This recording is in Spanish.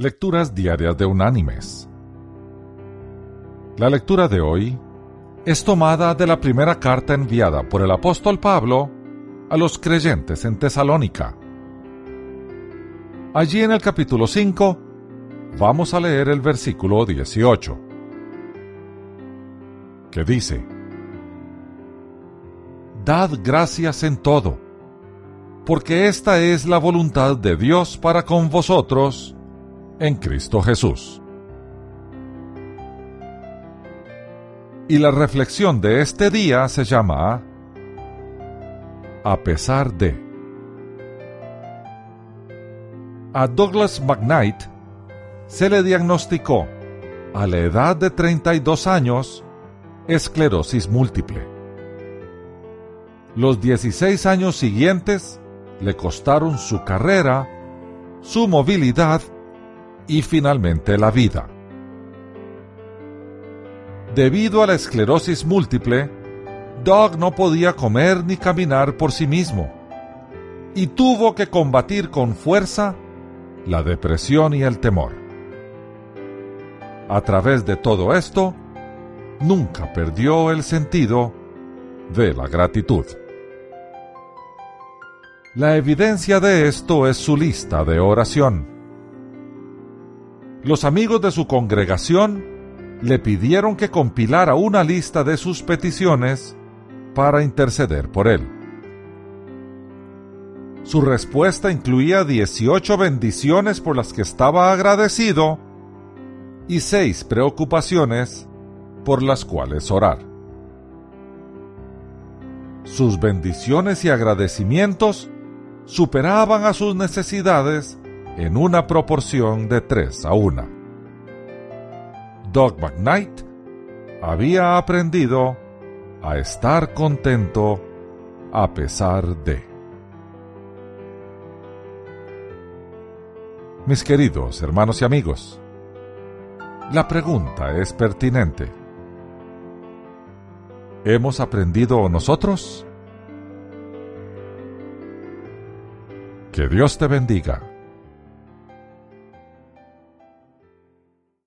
Lecturas Diarias de Unánimes. La lectura de hoy es tomada de la primera carta enviada por el apóstol Pablo a los creyentes en Tesalónica. Allí en el capítulo 5 vamos a leer el versículo 18, que dice, Dad gracias en todo, porque esta es la voluntad de Dios para con vosotros, en Cristo Jesús. Y la reflexión de este día se llama A pesar de. A Douglas McKnight se le diagnosticó, a la edad de 32 años, esclerosis múltiple. Los 16 años siguientes le costaron su carrera, su movilidad y finalmente la vida. Debido a la esclerosis múltiple, Doug no podía comer ni caminar por sí mismo y tuvo que combatir con fuerza la depresión y el temor. A través de todo esto, nunca perdió el sentido de la gratitud. La evidencia de esto es su lista de oración los amigos de su congregación le pidieron que compilara una lista de sus peticiones para interceder por él. Su respuesta incluía 18 bendiciones por las que estaba agradecido y seis preocupaciones por las cuales orar. Sus bendiciones y agradecimientos superaban a sus necesidades en una proporción de 3 a 1. Doug McKnight había aprendido a estar contento a pesar de. Mis queridos hermanos y amigos, la pregunta es pertinente. ¿Hemos aprendido nosotros? Que Dios te bendiga